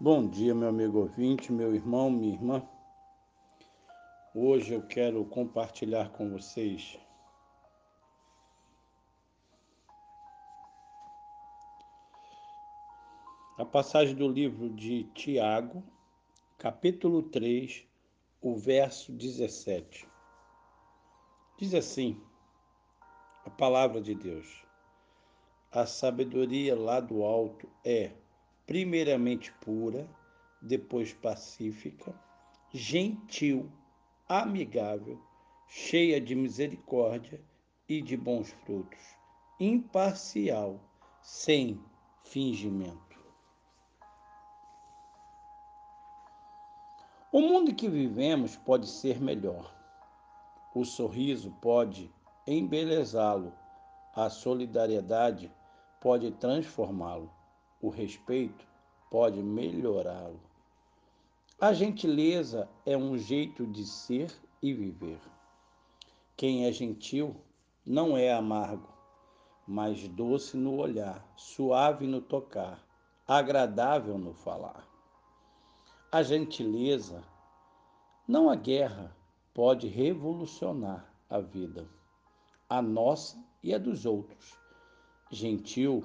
Bom dia, meu amigo ouvinte, meu irmão, minha irmã. Hoje eu quero compartilhar com vocês a passagem do livro de Tiago, capítulo 3, o verso 17. Diz assim: a palavra de Deus. A sabedoria lá do alto é primeiramente pura, depois pacífica, gentil, amigável, cheia de misericórdia e de bons frutos, imparcial, sem fingimento. O mundo que vivemos pode ser melhor. O sorriso pode embelezá-lo, a solidariedade pode transformá-lo o respeito pode melhorá-lo. A gentileza é um jeito de ser e viver. Quem é gentil não é amargo, mas doce no olhar, suave no tocar, agradável no falar. A gentileza, não a guerra, pode revolucionar a vida, a nossa e a dos outros. Gentil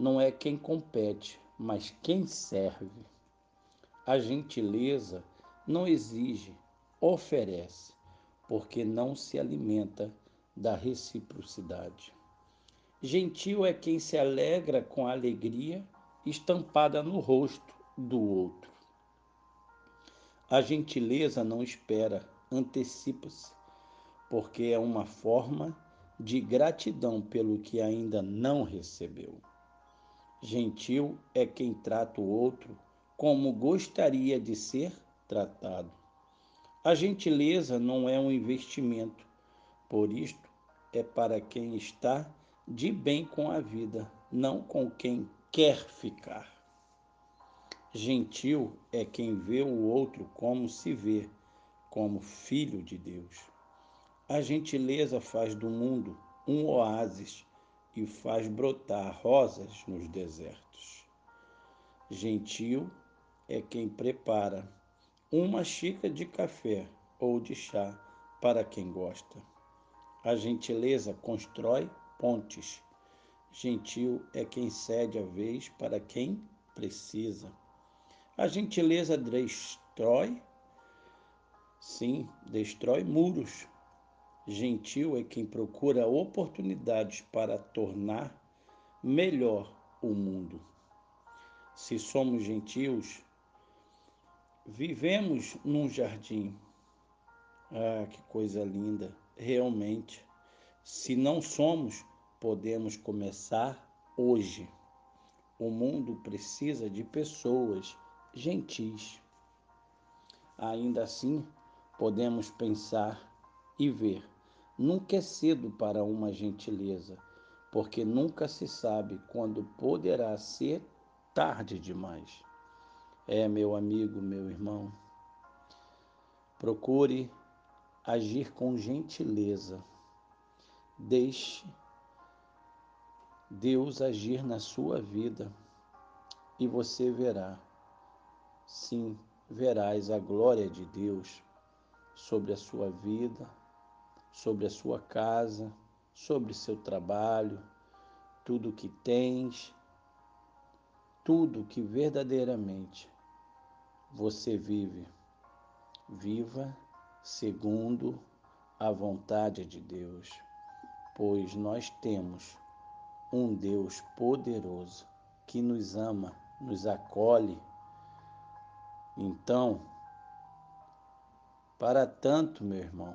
não é quem compete, mas quem serve. A gentileza não exige, oferece, porque não se alimenta da reciprocidade. Gentil é quem se alegra com a alegria estampada no rosto do outro. A gentileza não espera, antecipa-se, porque é uma forma de gratidão pelo que ainda não recebeu. Gentil é quem trata o outro como gostaria de ser tratado. A gentileza não é um investimento, por isto é para quem está de bem com a vida, não com quem quer ficar. Gentil é quem vê o outro como se vê, como filho de Deus. A gentileza faz do mundo um oásis e faz brotar rosas nos desertos. Gentil é quem prepara uma xícara de café ou de chá para quem gosta. A gentileza constrói pontes. Gentil é quem cede a vez para quem precisa. A gentileza destrói, sim, destrói muros Gentil é quem procura oportunidades para tornar melhor o mundo. Se somos gentios, vivemos num jardim. Ah, que coisa linda! Realmente, se não somos, podemos começar hoje. O mundo precisa de pessoas gentis. Ainda assim, podemos pensar e ver Nunca é cedo para uma gentileza, porque nunca se sabe quando poderá ser tarde demais. É, meu amigo, meu irmão, procure agir com gentileza. Deixe Deus agir na sua vida e você verá, sim, verás a glória de Deus sobre a sua vida sobre a sua casa, sobre seu trabalho, tudo que tens, tudo que verdadeiramente você vive. Viva segundo a vontade de Deus, pois nós temos um Deus poderoso que nos ama, nos acolhe. Então, para tanto, meu irmão,